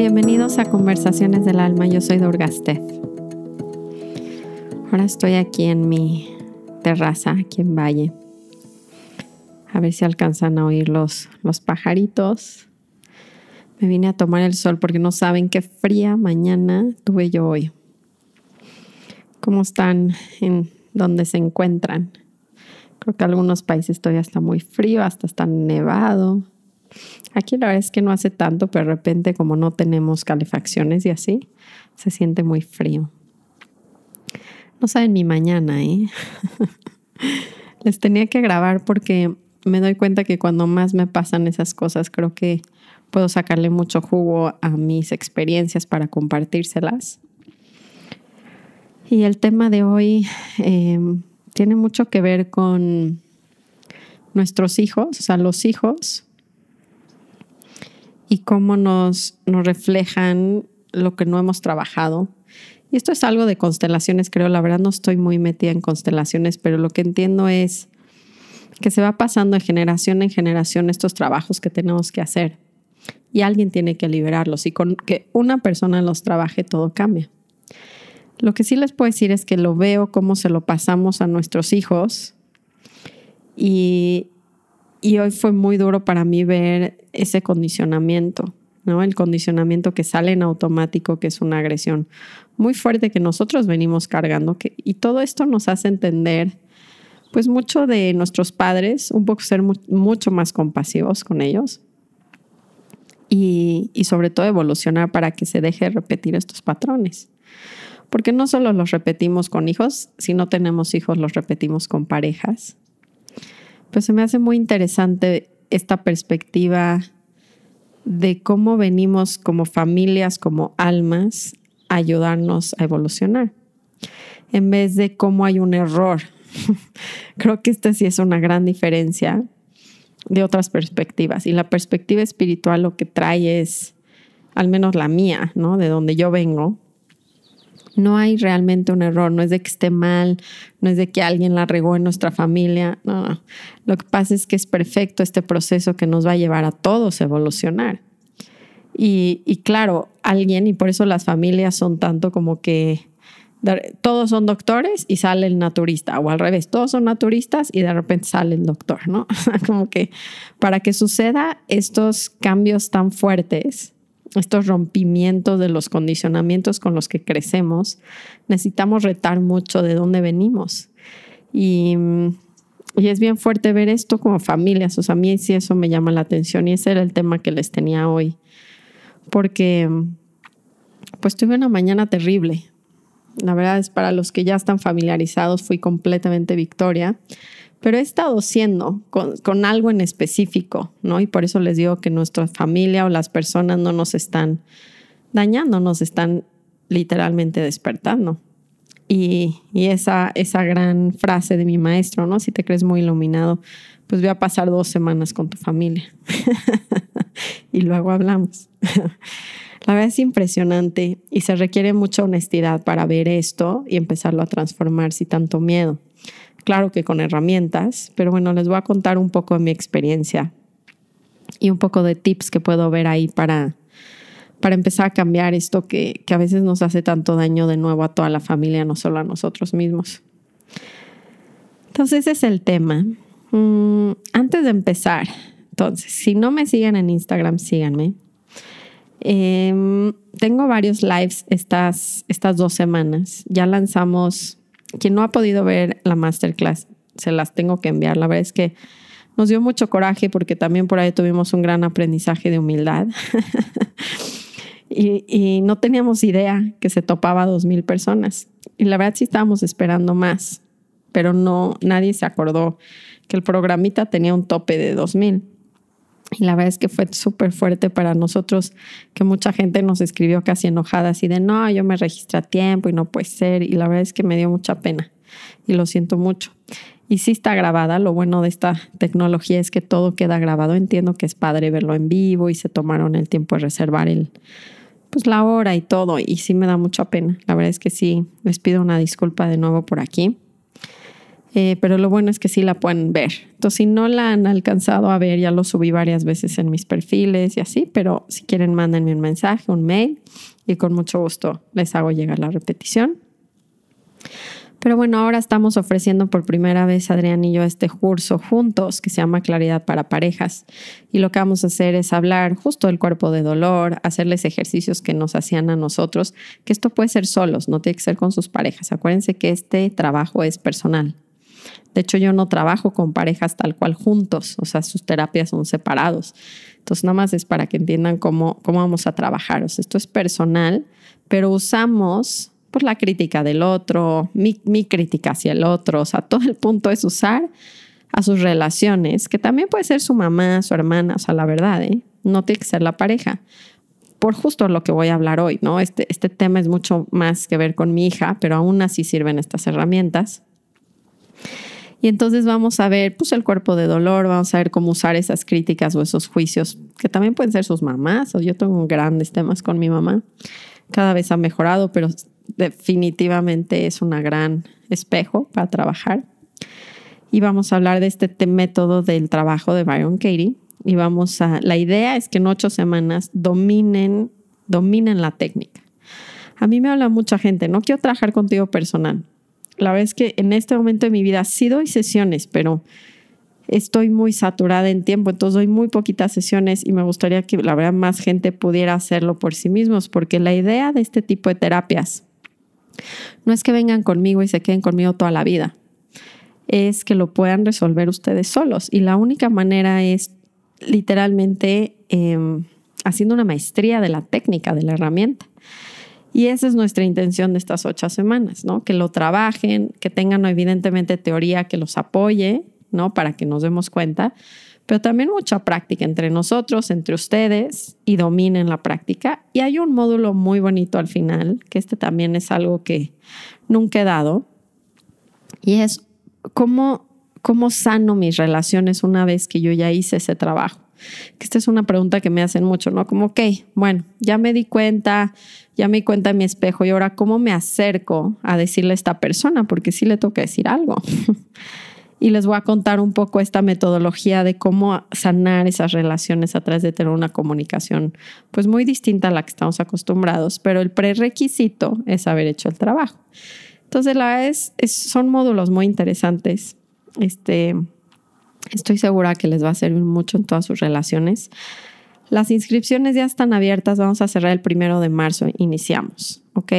Bienvenidos a Conversaciones del Alma, yo soy Durgastez. Ahora estoy aquí en mi terraza, aquí en Valle. A ver si alcanzan a oír los, los pajaritos. Me vine a tomar el sol porque no saben qué fría mañana tuve yo hoy. ¿Cómo están en donde se encuentran? Creo que algunos países todavía está muy frío, hasta está nevado. Aquí la verdad es que no hace tanto, pero de repente como no tenemos calefacciones y así, se siente muy frío. No saben mi mañana, ¿eh? Les tenía que grabar porque me doy cuenta que cuando más me pasan esas cosas, creo que puedo sacarle mucho jugo a mis experiencias para compartírselas. Y el tema de hoy em, tiene mucho que ver con nuestros hijos, o sea, los hijos y cómo nos, reflejan lo que no hemos trabajado. Y esto es algo de constelaciones, creo. La verdad no estoy muy metida en constelaciones, pero lo que entiendo es que se va pasando de generación en generación estos trabajos que tenemos que hacer. Y alguien tiene que liberarlos. Y con que una persona los trabaje, todo cambia. Lo que sí les puedo decir es que lo veo cómo se lo pasamos a nuestros hijos. Y, y hoy fue muy duro para mí ver ese condicionamiento, ¿no? El condicionamiento que sale en automático, que es una agresión muy fuerte que nosotros venimos cargando. Y todo esto nos hace entender, pues, mucho de nuestros padres, un poco ser mucho más compasivos con ellos. Y, sobre todo evolucionar para que se deje de repetir estos patrones. Porque no solo los repetimos con hijos, si no tenemos hijos los repetimos con parejas pues se me hace muy interesante esta perspectiva de cómo venimos como familias, como almas, a ayudarnos a evolucionar, en vez de cómo hay un error. Creo que esta sí es una gran diferencia de otras perspectivas. Y la perspectiva espiritual lo que trae es, al menos la mía, ¿no? De donde yo vengo, no hay realmente un error, no es de que esté mal, no es de que alguien la regó en nuestra familia, no. Lo que pasa es que es perfecto este proceso que nos va a llevar a todos a evolucionar. Y, y claro, alguien, y por eso las familias son tanto como que todos son doctores y sale el naturista, o al revés, todos son naturistas y de repente sale el doctor, ¿no? como que para que suceda estos cambios tan fuertes, estos rompimientos de los condicionamientos con los que crecemos, necesitamos retar mucho de dónde venimos. Y, y, es bien fuerte ver esto como familias. O sea, a mí sí eso me llama la atención y ese era el tema que les tenía hoy. Porque pues tuve una mañana terrible. La verdad es para los que ya están familiarizados, fui completamente victoria pero he estado siendo con, algo en específico, ¿no? Y por eso les digo que nuestra familia o las personas no nos están dañando, nos están literalmente despertando. Y, y, esa, esa gran frase de mi maestro, ¿no? Si te crees muy iluminado, pues voy a pasar dos semanas con tu familia. y luego hablamos. La verdad es impresionante y se requiere mucha honestidad para ver esto y empezarlo a transformar sin tanto miedo claro que con herramientas, pero bueno, les voy a contar un poco de mi experiencia y un poco de tips que puedo ver ahí para, para empezar a cambiar esto que, que a veces nos hace tanto daño de nuevo a toda la familia, no solo a nosotros mismos. Entonces ese es el tema. Mm, antes de empezar, entonces, si no me siguen en Instagram, síganme. Em, tengo varios lives estas, estas dos semanas. Ya lanzamos quien no ha podido ver la masterclass, se las tengo que enviar. La verdad es que nos dio mucho coraje porque también por ahí tuvimos un gran aprendizaje de humildad. y, no teníamos idea que se topaba a dos mil personas. Y la verdad sí estábamos esperando más, pero no, nadie se acordó que el programita tenía un tope de dos mil. Y la verdad es que fue súper fuerte para nosotros que mucha gente nos escribió casi enojada, así de, no, yo me registré a tiempo y no puede ser. Y la verdad es que me dio mucha pena y lo siento mucho. Y sí está grabada, lo bueno de esta tecnología es que todo queda grabado. Entiendo que es padre verlo en vivo y se tomaron el tiempo de reservar el, pues la hora y todo. Y sí me da mucha pena. La verdad es que sí, les pido una disculpa de nuevo por aquí. Eh, pero lo bueno es que sí la pueden ver. Entonces, si no la han alcanzado a ver, ya lo subí varias veces en mis perfiles y así, pero si quieren, mándenme un mensaje, un mail y con mucho gusto les hago llegar la repetición. Pero bueno, ahora estamos ofreciendo por primera vez, Adrián y yo, este curso juntos que se llama Claridad para Parejas. Y lo que vamos a hacer es hablar justo del cuerpo de dolor, hacerles ejercicios que nos hacían a nosotros, que esto puede ser solos, no tiene que ser con sus parejas. Acuérdense que este trabajo es personal. De hecho, yo no trabajo con parejas tal cual juntos, o sea, sus terapias son separados. Entonces, nada más es para que entiendan cómo, cómo vamos a trabajar. O sea, esto es personal, pero usamos pues, la crítica del otro, mi, mi crítica hacia el otro. O sea, todo el punto es usar a sus relaciones, que también puede ser su mamá, su hermana, o sea, la verdad, ¿eh? no tiene que ser la pareja. Por justo lo que voy a hablar hoy, ¿no? Este, este tema es mucho más que ver con mi hija, pero aún así sirven estas herramientas. Y entonces vamos a ver pues el cuerpo de dolor, vamos a ver cómo usar esas críticas o esos juicios, que también pueden ser sus mamás, o yo tengo grandes temas con mi mamá. Cada vez ha mejorado, pero definitivamente es una gran espejo para trabajar. Y vamos a hablar de este método del trabajo de Byron Katie. Y vamos a, la idea es que en ocho semanas dominen, dominen la técnica. A mí me habla mucha gente, no quiero trabajar contigo personal, la verdad es que en este momento de mi vida sí doy sesiones, pero estoy muy saturada en tiempo, entonces doy muy poquitas sesiones y me gustaría que la verdad más gente pudiera hacerlo por sí mismos, porque la idea de este tipo de terapias no es que vengan conmigo y se queden conmigo toda la vida, es que lo puedan resolver ustedes solos y la única manera es literalmente em, haciendo una maestría de la técnica, de la herramienta. Y esa es nuestra intención de estas ocho semanas, ¿no? Que lo trabajen, que tengan evidentemente teoría que los apoye, ¿no? Para que nos demos cuenta, pero también mucha práctica entre nosotros, entre ustedes y dominen la práctica. Y hay un módulo muy bonito al final, que este también es algo que nunca he dado, y es cómo, cómo sano mis relaciones una vez que yo ya hice ese trabajo. Que esta es una pregunta que me hacen mucho, ¿no? Como, ok, bueno, ya me di cuenta, ya me cuenta en mi espejo y ahora cómo me acerco a decirle a esta persona, porque sí le toca decir algo. y les voy a contar un poco esta metodología de cómo sanar esas relaciones a través de tener una comunicación pues muy distinta a la que estamos acostumbrados, pero el prerequisito es haber hecho el trabajo. Entonces, la verdad es, son módulos muy interesantes. Este, Estoy segura que les va a servir mucho en todas sus relaciones. Las inscripciones ya están abiertas, vamos a cerrar el primero de marzo, iniciamos, ¿ok?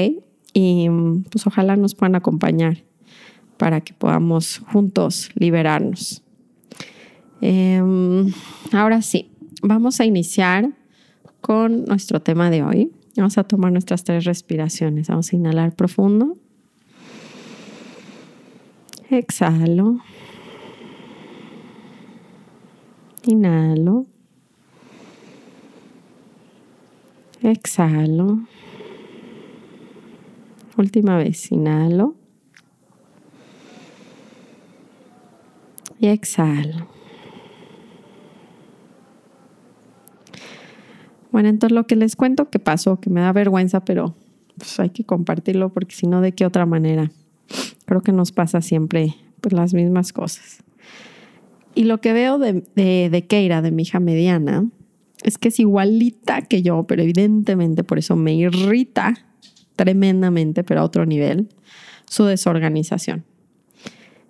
Y pues ojalá nos puedan acompañar para que podamos juntos liberarnos. Em, ahora sí, vamos a iniciar con nuestro tema de hoy. Vamos a tomar nuestras tres respiraciones. Vamos a inhalar profundo. Exhalo. Inhalo. Exhalo. Última vez, inhalo. Y exhalo. Bueno, entonces lo que les cuento que pasó, que me da vergüenza, pero pues hay que compartirlo porque si no, ¿de qué otra manera? Creo que nos pasa siempre pues, las mismas cosas. Y lo que veo de, de, Keira, de mi hija mediana, es que es igualita que yo, pero evidentemente por eso me irrita tremendamente, pero a otro nivel, su desorganización.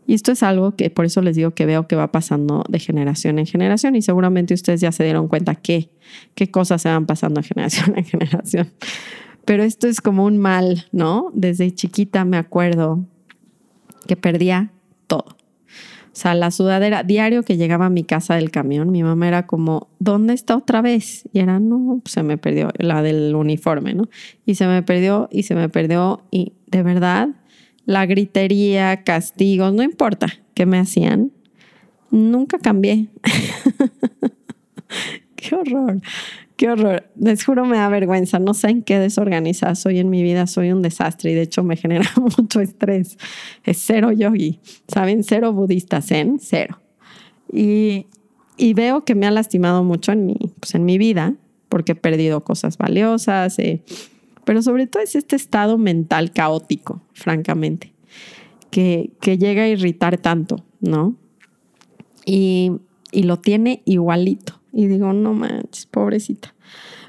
Y esto es algo que por eso les digo que veo que va pasando de generación en generación y seguramente ustedes ya se dieron cuenta que qué cosas se van pasando de generación en generación. Pero esto es como un mal, ¿no? Desde chiquita me acuerdo que perdía. O sea, la sudadera, diario que llegaba a mi casa del camión, mi mamá era como, ¿dónde está otra vez? Y era, no, se me perdió, la del uniforme, ¿no? Y se me perdió y se me perdió y de verdad, la gritería, castigos, no importa qué me hacían, nunca cambié. qué horror. Qué horror. Les juro me da vergüenza. No sé en qué desorganizada soy en mi vida. Soy un desastre y de hecho me genera mucho estrés. Es cero yogi. ¿Saben? Cero budista zen. Cero. Y, y veo que me ha lastimado mucho en mi, pues en mi vida porque he perdido cosas valiosas. Eh, pero sobre todo es este estado mental caótico, francamente que, que llega a irritar tanto, ¿no? Y, y lo tiene igualito. Y digo, no manches, pobrecita.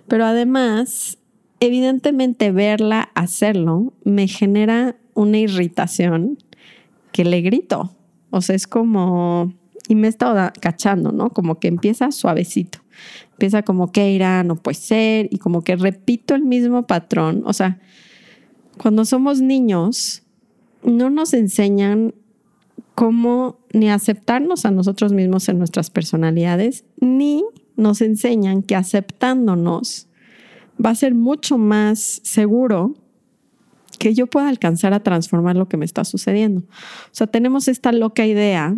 Pero además, evidentemente verla hacerlo me genera una irritación que le grito. O sea, es como, y me he estado cachando, ¿no? Como que empieza suavecito. Empieza como que irá, no puede ser, y como que repito el mismo patrón. O sea, cuando somos niños, no nos enseñan cómo ni aceptarnos a nosotros mismos en nuestras personalidades, ni nos enseñan que aceptándonos va a ser mucho más seguro que yo pueda alcanzar a transformar lo que me está sucediendo. O sea, tenemos esta loca idea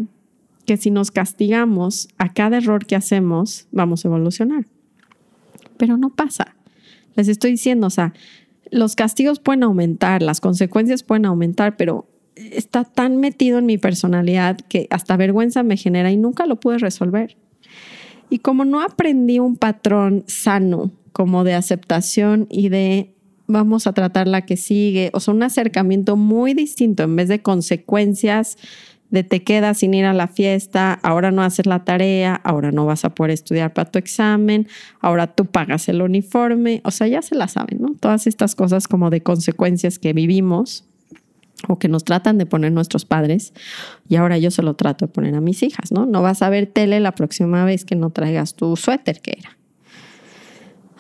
que si nos castigamos a cada error que hacemos, vamos a evolucionar. Pero no pasa. Les estoy diciendo, o sea, los castigos pueden aumentar, las consecuencias pueden aumentar, pero está tan metido en mi personalidad que hasta vergüenza me genera y nunca lo pude resolver. Y como no aprendí un patrón sano como de aceptación y de vamos a tratar la que sigue, o sea, un acercamiento muy distinto en vez de consecuencias de te quedas sin ir a la fiesta, ahora no haces la tarea, ahora no vas a poder estudiar para tu examen, ahora tú pagas el uniforme, o sea, ya se la saben, ¿no? Todas estas cosas como de consecuencias que vivimos o que nos tratan de poner nuestros padres y ahora yo se lo trato de poner a mis hijas, ¿no? No vas a ver tele la próxima vez que no traigas tu suéter que era.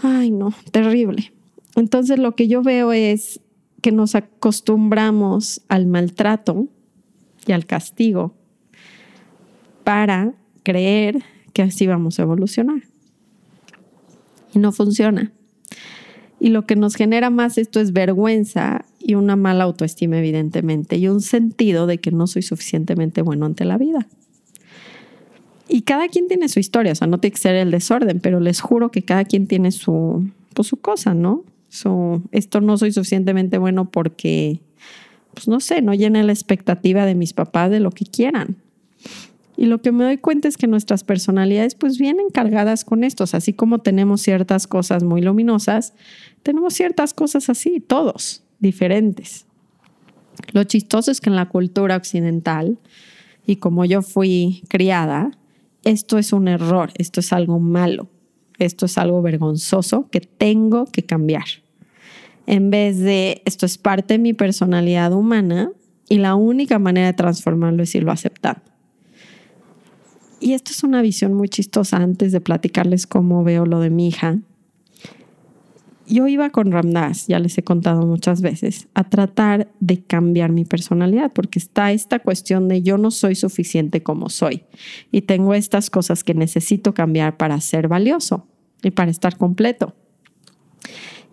Ay, no, terrible. Entonces lo que yo veo es que nos acostumbramos al maltrato y al castigo para creer que así vamos a evolucionar. Y no funciona. Y lo que nos genera más esto es vergüenza y una mala autoestima, evidentemente, y un sentido de que no soy suficientemente bueno ante la vida. Y cada quien tiene su historia, o sea, no tiene que ser el desorden, pero les juro que cada quien tiene su, pues, su cosa, ¿no? Su, esto no soy suficientemente bueno porque, pues no sé, no llena la expectativa de mis papás de lo que quieran. Y lo que me doy cuenta es que nuestras personalidades pues vienen cargadas con estos, así como tenemos ciertas cosas muy luminosas, tenemos ciertas cosas así, todos, diferentes. Lo chistoso es que en la cultura occidental, y como yo fui criada, esto es un error, esto es algo malo, esto es algo vergonzoso que tengo que cambiar. En vez de esto es parte de mi personalidad humana y la única manera de transformarlo es irlo aceptando. Y esto es una visión muy chistosa antes de platicarles cómo veo lo de mi hija. Yo iba con Ramdas, ya les he contado muchas veces, a tratar de cambiar mi personalidad, porque está esta cuestión de yo no soy suficiente como soy y tengo estas cosas que necesito cambiar para ser valioso y para estar completo.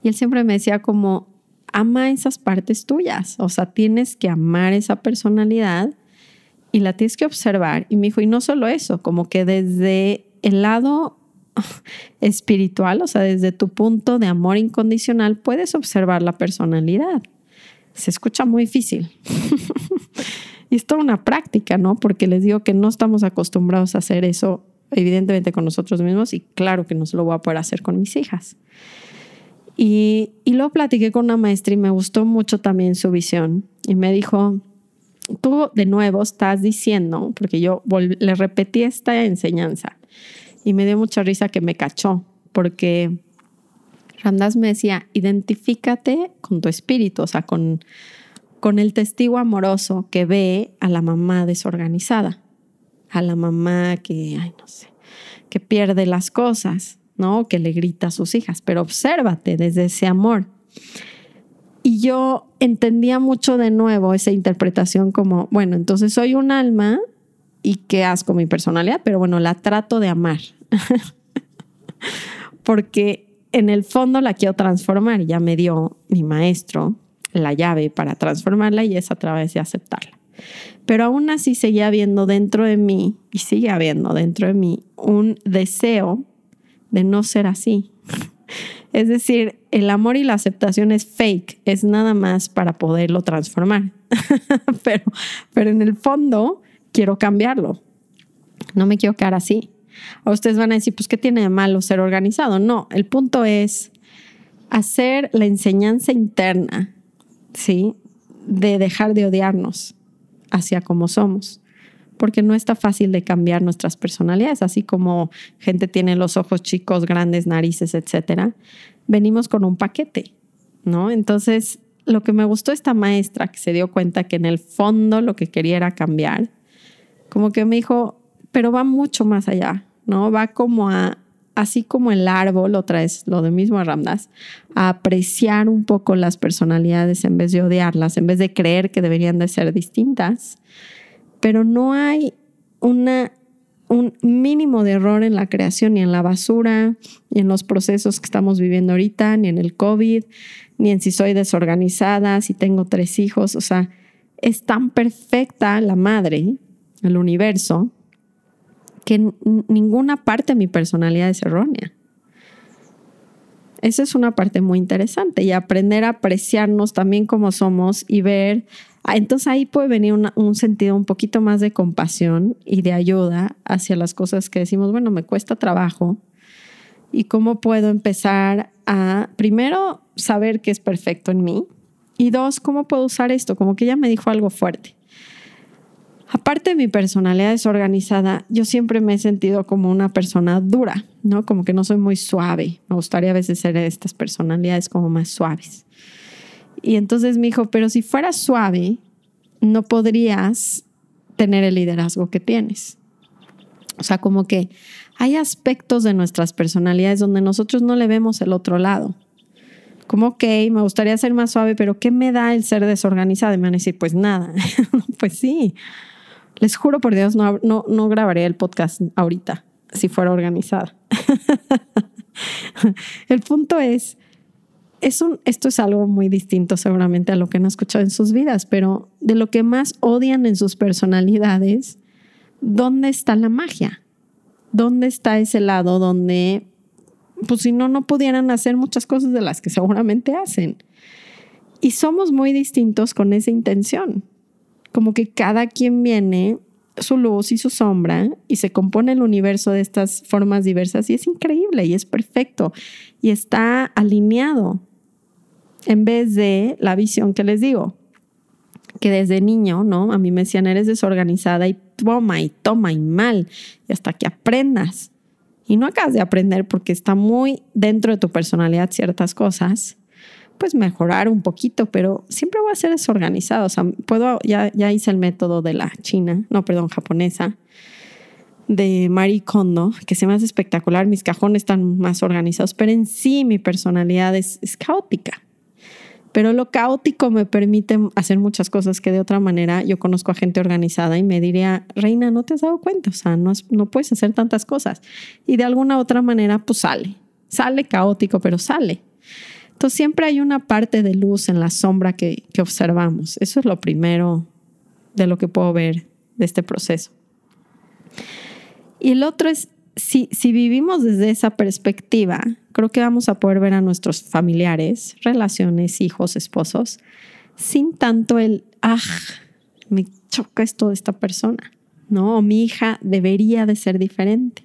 Y él siempre me decía como, ama esas partes tuyas, o sea, tienes que amar esa personalidad y la tienes que observar. Y me dijo, y no solo eso, como que desde el lado espiritual, o sea, desde tu punto de amor incondicional, puedes observar la personalidad. Se escucha muy difícil. y es toda una práctica, ¿no? Porque les digo que no estamos acostumbrados a hacer eso, evidentemente, con nosotros mismos y claro que no se lo voy a poder hacer con mis hijas. Y, y luego platiqué con una maestra y me gustó mucho también su visión. Y me dijo, tú de nuevo estás diciendo, porque yo le repetí esta enseñanza y me dio mucha risa que me cachó, porque Randas me decía, identifícate con tu espíritu, o sea, con, con el testigo amoroso que ve a la mamá desorganizada, a la mamá que, ay, no sé, que pierde las cosas, ¿no? Que le grita a sus hijas, pero obsérvate desde ese amor. Y yo entendía mucho de nuevo esa interpretación como, bueno, entonces soy un alma y qué asco mi personalidad, pero bueno, la trato de amar. Porque en el fondo la quiero transformar. Ya me dio mi maestro la llave para transformarla y es a través de aceptarla. Pero aún así seguía habiendo dentro de mí, y sigue habiendo dentro de mí, un deseo de no ser así. Es decir, el amor y la aceptación es fake, es nada más para poderlo transformar. pero, pero en el fondo quiero cambiarlo. No me quiero quedar así. O ustedes van a decir, pues, ¿qué tiene de malo ser organizado? No, el punto es hacer la enseñanza interna, ¿sí? De dejar de odiarnos. hacia cómo somos. Porque no está fácil de cambiar nuestras personalidades, así como gente tiene los ojos chicos, grandes narices, etcétera. Venimos con un paquete, ¿no? Entonces, lo que me gustó esta maestra que se dio cuenta que en el fondo lo que quería era cambiar, como que me dijo, pero va mucho más allá, ¿no? Va como a, así como el árbol, otra vez lo de mismo Ramdas, a apreciar un poco las personalidades en vez de odiarlas, en vez de creer que deberían de ser distintas. Pero no hay una, un mínimo de error en la creación, ni en la basura, ni en los procesos que estamos viviendo ahorita, ni en el COVID, ni en si soy desorganizada, si tengo tres hijos. O sea, es tan perfecta la madre, el universo, que ninguna parte de mi personalidad es errónea. Esa es una parte muy interesante y aprender a apreciarnos también como somos y ver, ah, entonces ahí puede venir un sentido un poquito más de compasión y de ayuda hacia las cosas que decimos, bueno, me cuesta trabajo y cómo puedo empezar a, primero, saber que es perfecto en mí y dos, cómo puedo usar esto, como que ella me dijo algo fuerte. Aparte de mi personalidad desorganizada, yo siempre me he sentido como una persona dura, ¿no? Como que no soy muy suave. Me gustaría a veces ser de estas personalidades como más suaves. Y entonces me dijo, pero si fueras suave, no podrías tener el liderazgo que tienes. O sea, como que hay aspectos de nuestras personalidades donde nosotros no le vemos el otro lado. Como, ok, me gustaría ser más suave, pero ¿qué me da el ser desorganizado? Y me van a decir, pues nada. pues sí. Les juro por Dios, no, no, no grabaría el podcast ahorita si fuera organizada. el punto es, es un, esto es algo muy distinto seguramente a lo que han escuchado en sus vidas, pero de lo que más odian en sus personalidades, ¿dónde está la magia? ¿Dónde está ese lado donde, pues si no, no pudieran hacer muchas cosas de las que seguramente hacen? Y somos muy distintos con esa intención como que cada quien viene su luz y su sombra y se compone el universo de estas formas diversas y es increíble y es perfecto y está alineado en vez de la visión que les digo, que desde niño, ¿no? A mí me decían, eres desorganizada y toma y toma y mal y hasta que aprendas. Y no acabas de aprender porque está muy dentro de tu personalidad ciertas cosas pues mejorar un poquito, pero siempre voy a ser desorganizado. O sea, puedo, ya, ya hice el método de la china, no, perdón, japonesa, de Marie Kondo, que se me hace espectacular. Mis cajones están más organizados, pero en sí mi personalidad es, es caótica. Pero lo caótico me permite hacer muchas cosas que de otra manera yo conozco a gente organizada y me diría, Reina, ¿no te has dado cuenta? O sea, no, no puedes hacer tantas cosas. Y de alguna otra manera, pues sale. Sale caótico, pero sale. Entonces siempre hay una parte de luz en la sombra que, observamos. Eso es lo primero de lo que puedo ver de este proceso. Y el otro es, si, si vivimos desde esa perspectiva, creo que vamos a poder ver a nuestros familiares, relaciones, hijos, esposos, sin tanto el, ah, me choca esto de esta persona, ¿no? O mi hija debería de ser diferente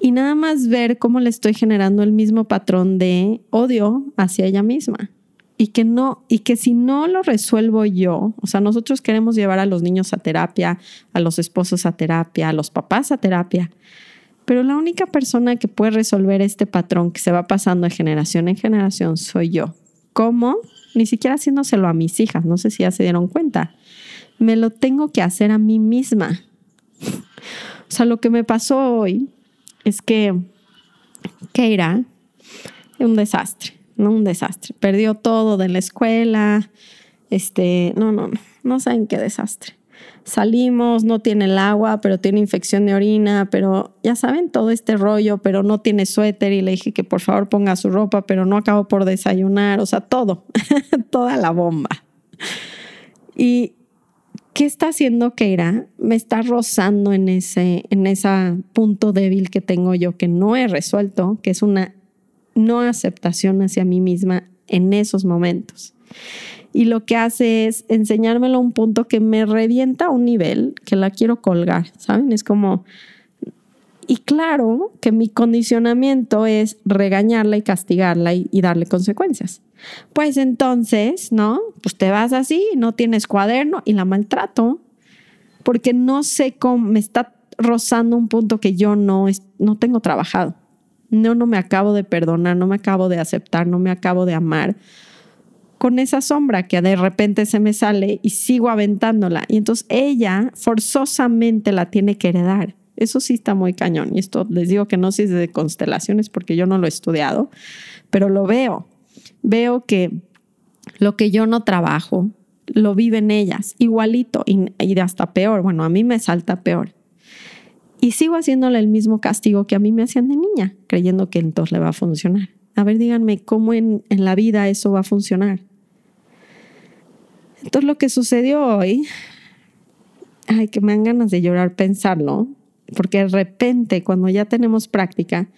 y nada más ver cómo le estoy generando el mismo patrón de odio hacia ella misma. Y que no, y que si no lo resuelvo yo, o sea, nosotros queremos llevar a los niños a terapia, a los esposos a terapia, a los papás a terapia, pero la única persona que puede resolver este patrón que se va pasando de generación en generación soy yo. ¿Cómo? Ni siquiera haciéndoselo a mis hijas, no sé si ya se dieron cuenta. Me lo tengo que hacer a mí misma. O sea, lo que me pasó hoy es que Keira un desastre, no un desastre. Perdió todo de la escuela. Este, no, no, no, no saben qué desastre. Salimos, no tiene el agua, pero tiene infección de orina, pero ya saben todo este rollo, pero no tiene suéter y le dije que por favor ponga su ropa, pero no acabo por desayunar, o sea, todo, toda la bomba. Y ¿qué está haciendo Keira? Me está rozando en ese, en ese punto débil que tengo yo que no he resuelto, que es una no aceptación hacia mí misma en esos momentos. Y lo que hace es enseñármelo a un punto que me revienta a un nivel que la quiero colgar, ¿saben? Es como, y claro que mi condicionamiento es regañarla y castigarla y, darle consecuencias. Pues entonces, ¿no? Pues te vas así, no tienes cuaderno y la maltrato porque no sé cómo me está rozando un punto que yo no, no tengo trabajado. No, no me acabo de perdonar, no me acabo de aceptar, no me acabo de amar con esa sombra que de repente se me sale y sigo aventándola. Y entonces ella forzosamente la tiene que heredar. Eso sí está muy cañón. Y esto les digo que no sé si es de constelaciones porque yo no lo he estudiado, pero lo veo. Veo que lo que yo no trabajo, lo viven ellas, igualito y, y hasta peor. Bueno, a mí me salta peor. Y sigo haciéndole el mismo castigo que a mí me hacían de niña, creyendo que entonces le va a funcionar. A ver, díganme cómo en, en la vida eso va a funcionar. Entonces lo que sucedió hoy, ay, que me dan ganas de llorar pensarlo, porque de repente cuando ya tenemos práctica,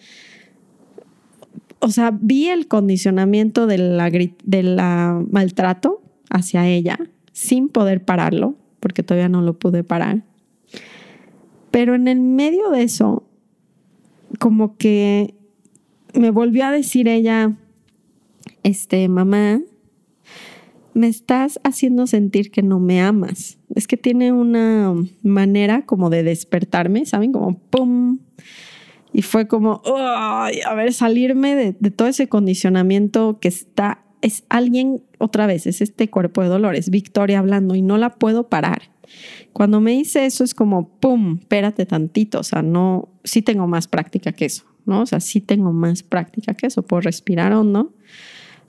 o sea, vi el condicionamiento de la, maltrato hacia ella sin poder pararlo, porque todavía no lo pude parar. Pero en el medio de eso, como que me volvió a decir ella, este, mamá, me estás haciendo sentir que no me amas. Es que tiene una manera como de despertarme, ¿saben? Como ¡pum! Y fue como, a ver, salirme de, todo ese condicionamiento que está, es alguien, otra vez, es este cuerpo de dolores, Victoria hablando y no la puedo parar. Cuando me dice eso es como, ¡pum! Espérate tantito, o sea, no, sí tengo más práctica que eso, ¿no? O sea, sí tengo más práctica que eso, puedo respirar hondo.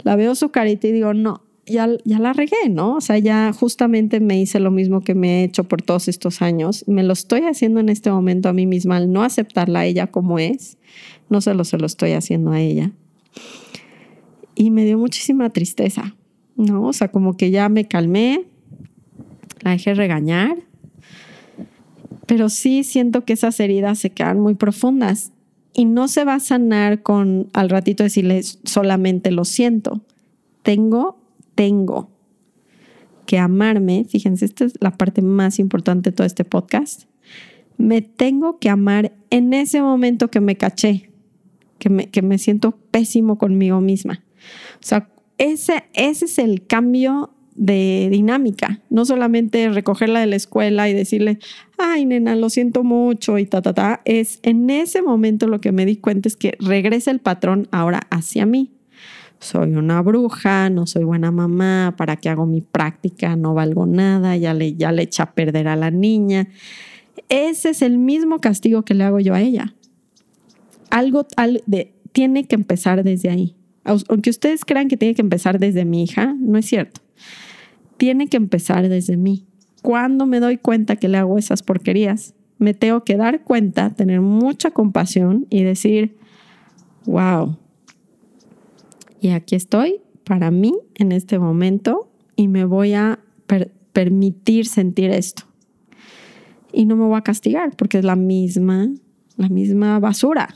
La veo su carita y digo, no, ya, ya la regué, ¿no? O sea, ya justamente me hice lo mismo que me he hecho por todos estos años. Me lo estoy haciendo en este momento a mí misma, al no aceptarla a ella como es. No solo se lo estoy haciendo a ella. Y me dio muchísima tristeza, ¿no? O sea, como que ya me calmé, la dejé regañar, pero sí siento que esas heridas se quedan muy profundas y no se va a sanar con al ratito decirle solamente lo siento. Tengo, tengo que amarme. Fíjense, esta es la parte más importante de todo este podcast. Me tengo que amar en ese momento que me caché, que me, que me siento pésimo conmigo misma. O sea, ese, ese es el cambio de dinámica, no solamente recogerla de la escuela y decirle, ay, nena, lo siento mucho y ta, ta, ta, es en ese momento lo que me di cuenta es que regresa el patrón ahora hacia mí. Soy una bruja, no soy buena mamá, ¿para qué hago mi práctica? No valgo nada, ya le, ya le echa a perder a la niña. Ese es el mismo castigo que le hago yo a ella. Algo tiene que empezar desde ahí. Aunque ustedes crean que tiene que empezar desde mi hija, no es cierto tiene que empezar desde mí. Cuando me doy cuenta que le hago esas porquerías, me tengo que dar cuenta, tener mucha compasión y decir, wow, y aquí estoy para mí en este momento y me voy a permitir sentir esto. Y no me voy a castigar porque es la misma, la misma basura.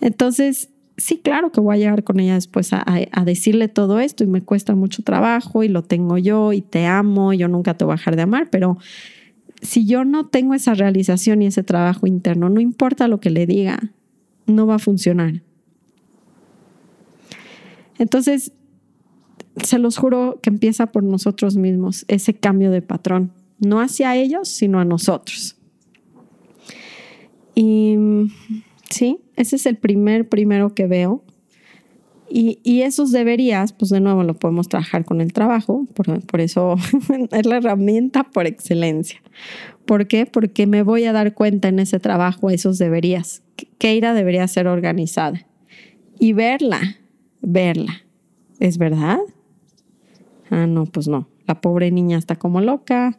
Entonces, sí, claro que voy a llegar con ella después a, decirle todo esto y me cuesta mucho trabajo y lo tengo yo y te amo, yo nunca te voy a dejar de amar, pero si yo no tengo esa realización y ese trabajo interno, no importa lo que le diga, no va a funcionar. Entonces, se los juro que empieza por nosotros mismos ese cambio de patrón, no hacia ellos, sino a nosotros. Y sí, ese es el primer primero que veo. Y, esos deberías, pues de nuevo lo podemos trabajar con el trabajo, por, eso es la herramienta por excelencia. ¿Por qué? Porque me voy a dar cuenta en ese trabajo esos deberías. Keira debería ser organizada y verla, verla. ¿Es verdad? Ah, no, pues no. La pobre niña está como loca.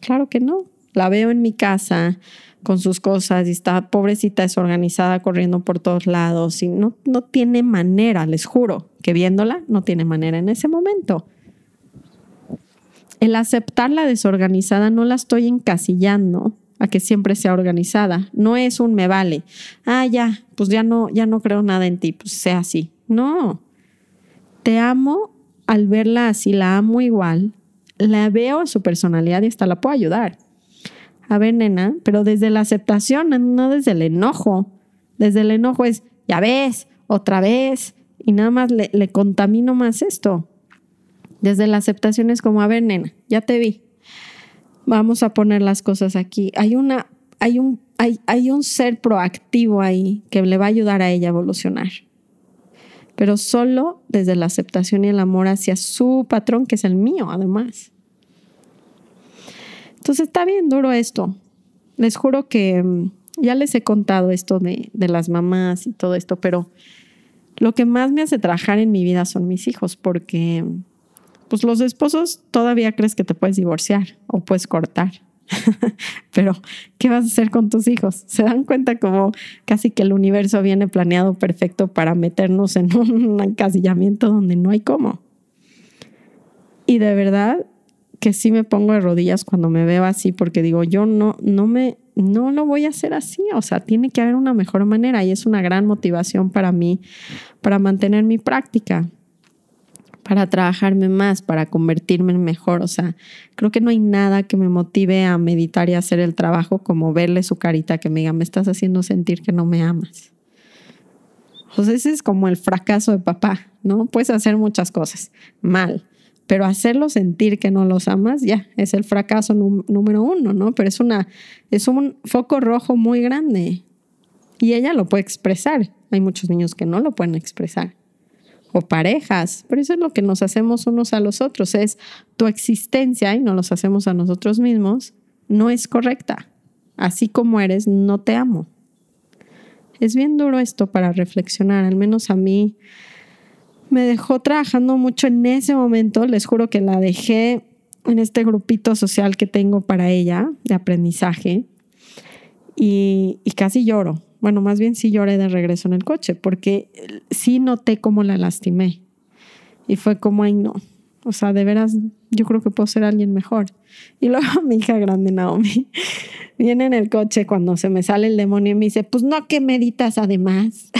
Claro que no. La veo en mi casa con sus cosas y está pobrecita desorganizada corriendo por todos lados y no, no tiene manera, les juro, que viéndola no tiene manera en ese momento. El aceptarla desorganizada no la estoy encasillando a que siempre sea organizada. No es un me vale. Ah, ya, pues ya no, ya no creo nada en ti, pues sea así. No. Te amo al verla así, la amo igual, la veo su personalidad y hasta la puedo ayudar a ver, nena, pero desde la aceptación, no desde el enojo. Desde el enojo es, ya ves, otra vez, y nada más le, le contamino más esto. Desde la aceptación es como, a ver, nena, ya te vi. Vamos a poner las cosas aquí. Hay una, hay un, hay, hay un ser proactivo ahí que le va a ayudar a ella a evolucionar. Pero solo desde la aceptación y el amor hacia su patrón, que es el mío, además. Entonces está bien duro esto. Les juro que mm, ya les he contado esto de, de las mamás y todo esto, pero lo que más me hace trabajar en mi vida son mis hijos, porque pues los esposos todavía crees que te puedes divorciar o puedes cortar. Pero, ¿qué vas a hacer con tus hijos? Se dan cuenta como casi que el universo viene planeado perfecto para meternos en un encasillamiento donde no hay cómo. Y de verdad que sí me pongo de rodillas cuando me veo así porque digo, yo no, no me, no lo voy a hacer así. O sea, tiene que haber una mejor manera y es una gran motivación para mí, para mantener mi práctica para trabajarme más, para convertirme en mejor. O sea, creo que no hay nada que me motive a meditar y hacer el trabajo como verle su carita que me diga, me estás haciendo sentir que no me amas. Sea, ese es como el fracaso de papá, ¿no? Puedes hacer muchas cosas mal, pero hacerlo sentir que no los amas, ya, es el fracaso número uno, ¿no? Pero es, una, es un foco rojo muy grande y ella lo puede expresar. Hay muchos niños que no lo pueden expresar o parejas, pero eso es lo que nos hacemos unos a los otros, es tu existencia y no los hacemos a nosotros mismos, no es correcta. Así como eres, no te amo. Es bien duro esto para reflexionar, al menos a mí me dejó trabajando mucho en ese momento, les juro que la dejé en este grupito social que tengo para ella de aprendizaje y, y casi lloro, bueno, más bien sí lloré de regreso en el coche, porque sí noté cómo la lastimé. Y fue como, ay, no. O sea, de veras, yo creo que puedo ser alguien mejor. Y luego mi hija grande, Naomi, viene en el coche cuando se me sale el demonio y me dice, pues no, que meditas además.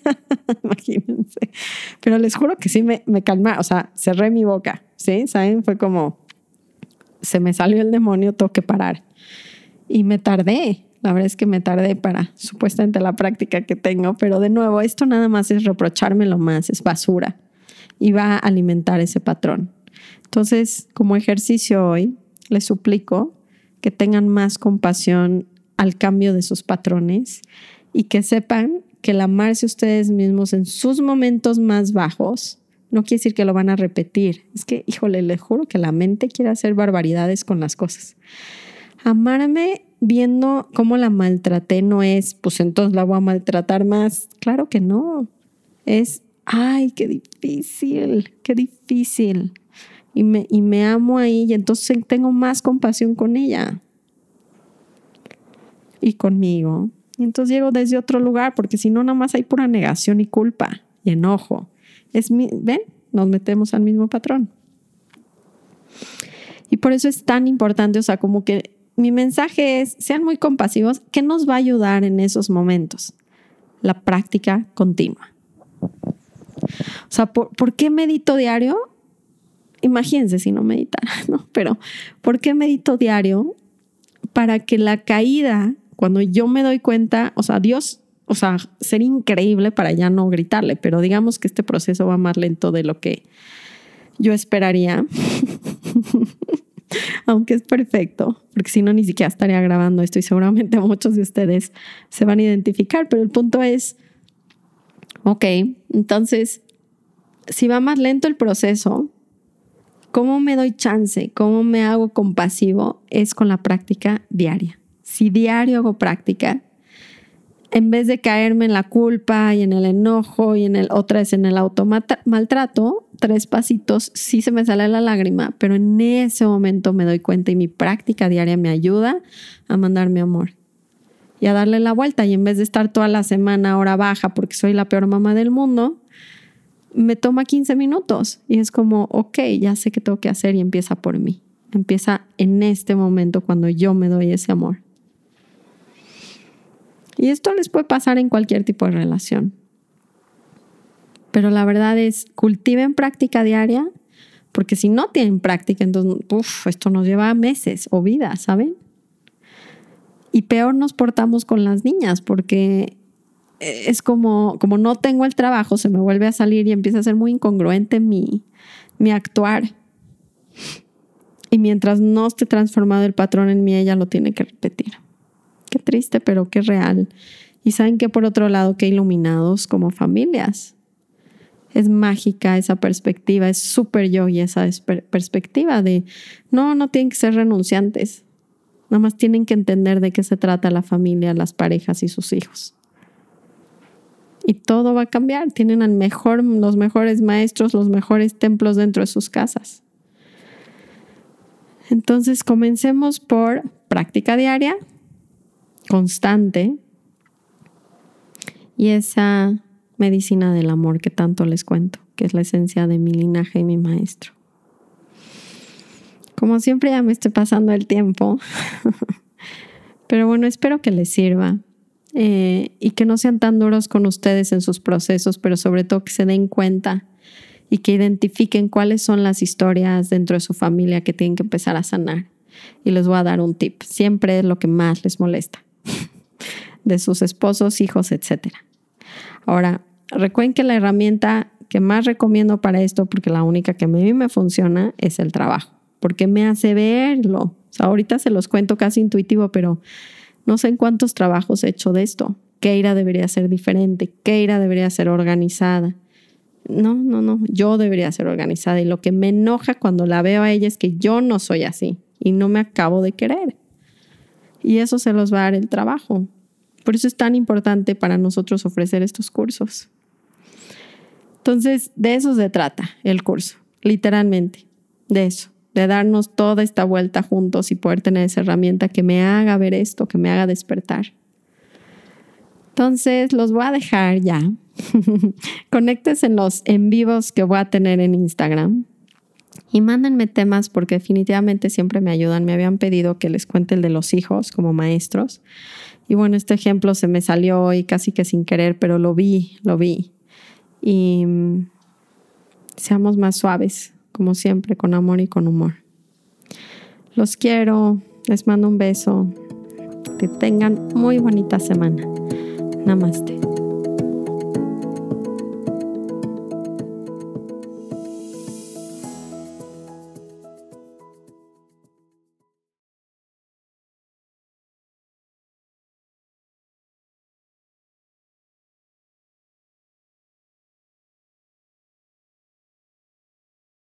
Imagínense. Pero les juro que sí me, me calma, o sea, cerré mi boca, ¿sí? ¿Saben? Fue como, se me salió el demonio, tengo que parar. Y me tardé, la verdad es que me tardé para supuestamente la práctica que tengo, pero de nuevo, esto nada más es reprochármelo más, es basura y va a alimentar ese patrón. Entonces, como ejercicio hoy, les suplico que tengan más compasión al cambio de sus patrones y que sepan que el amarse ustedes mismos en sus momentos más bajos no quiere decir que lo van a repetir. Es que, híjole, le juro que la mente quiere hacer barbaridades con las cosas. Amarme viendo cómo la maltraté no es, pues entonces la voy a maltratar más. Claro que no. Es, ay, qué difícil, qué difícil. Y me, y me amo ahí y entonces tengo más compasión con ella y conmigo. Y entonces llego desde otro lugar, porque si no, nada más hay pura negación y culpa y enojo. Es mi, ¿Ven? Nos metemos al mismo patrón. Y por eso es tan importante, o sea, como que mi mensaje es, sean muy compasivos. ¿Qué nos va a ayudar en esos momentos? La práctica continua. O sea, ¿por, qué medito diario? Imagínense si no meditara, ¿no? Pero ¿por qué medito diario? Para que la caída, cuando yo me doy cuenta, o sea, Dios, o sea, ser increíble para ya no gritarle, pero digamos que este proceso va más lento de lo que yo esperaría. aunque es perfecto, porque si no ni siquiera estaría grabando esto y seguramente muchos de ustedes se van a identificar, pero el punto es, ok, entonces, si va más lento el proceso, ¿cómo me doy chance? ¿Cómo me hago compasivo? Es con la práctica diaria. Si diario hago práctica, en vez de caerme en la culpa y en el enojo y en el otra vez en el automaltrato, tres pasitos, sí se me sale la lágrima, pero en ese momento me doy cuenta y mi práctica diaria me ayuda a mandar mi amor y a darle la vuelta. Y en vez de estar toda la semana hora baja porque soy la peor mamá del mundo, me toma 15 minutos y es como, ok, ya sé qué tengo que hacer y empieza por mí. Empieza en este momento cuando yo me doy ese amor. Y esto les puede pasar en cualquier tipo de relación. Pero la verdad es, cultiven práctica diaria, porque si no tienen práctica, entonces, esto nos lleva meses o vidas, ¿saben? Y peor nos portamos con las niñas porque es como, como no tengo el trabajo, se me vuelve a salir y empieza a ser muy incongruente mi, mi actuar. Y mientras no esté transformado el patrón en mí, ella lo tiene que repetir. Qué triste, pero qué real. Y saben que por otro lado, qué iluminados como familias. Es mágica esa perspectiva, es súper yo esa perspectiva de, no, no tienen que ser renunciantes. Nada más tienen que entender de qué se trata la familia, las parejas y sus hijos. Y todo va a cambiar. Tienen los mejores maestros, los mejores templos dentro de sus casas. Entonces, comencemos por práctica diaria, constante, y esa medicina del amor que tanto les cuento, que es la esencia de mi linaje y mi maestro. Como siempre ya me estoy pasando el tiempo, pero bueno, espero que les sirva eh, y que no sean tan duros con ustedes en sus procesos, pero sobre todo que se den cuenta y que identifiquen cuáles son las historias dentro de su familia que tienen que empezar a sanar. Y les voy a dar un tip. Siempre es lo que más les molesta. De sus esposos, hijos, etc. Ahora, recuerden que la herramienta que más recomiendo para esto, porque la única que a mí me funciona, es el trabajo. Porque me hace verlo. O sea, ahorita se los cuento casi intuitivo, pero no sé en cuántos trabajos he hecho de esto. Keira debería ser diferente. Keira debería ser organizada no, no, no, yo debería ser organizada y lo que me enoja cuando la veo a ella es que yo no soy así y no me acabo de querer. Y eso se los va a dar el trabajo. Por eso es tan importante para nosotros ofrecer estos cursos. Entonces, de eso se trata el curso, literalmente, de eso, de darnos toda esta vuelta juntos y poder tener esa herramienta que me haga ver esto, que me haga despertar. Entonces, los voy a dejar ya Conectes en los en vivos que voy a tener en Instagram. Y mándenme temas porque definitivamente siempre me ayudan. Me habían pedido que les cuente el de los hijos como maestros. Y bueno, este ejemplo se me salió hoy casi que sin querer, pero lo vi, lo vi. Y mm, seamos más suaves, como siempre, con amor y con humor. Los quiero, les mando un beso. Que tengan muy bonita semana. Namaste.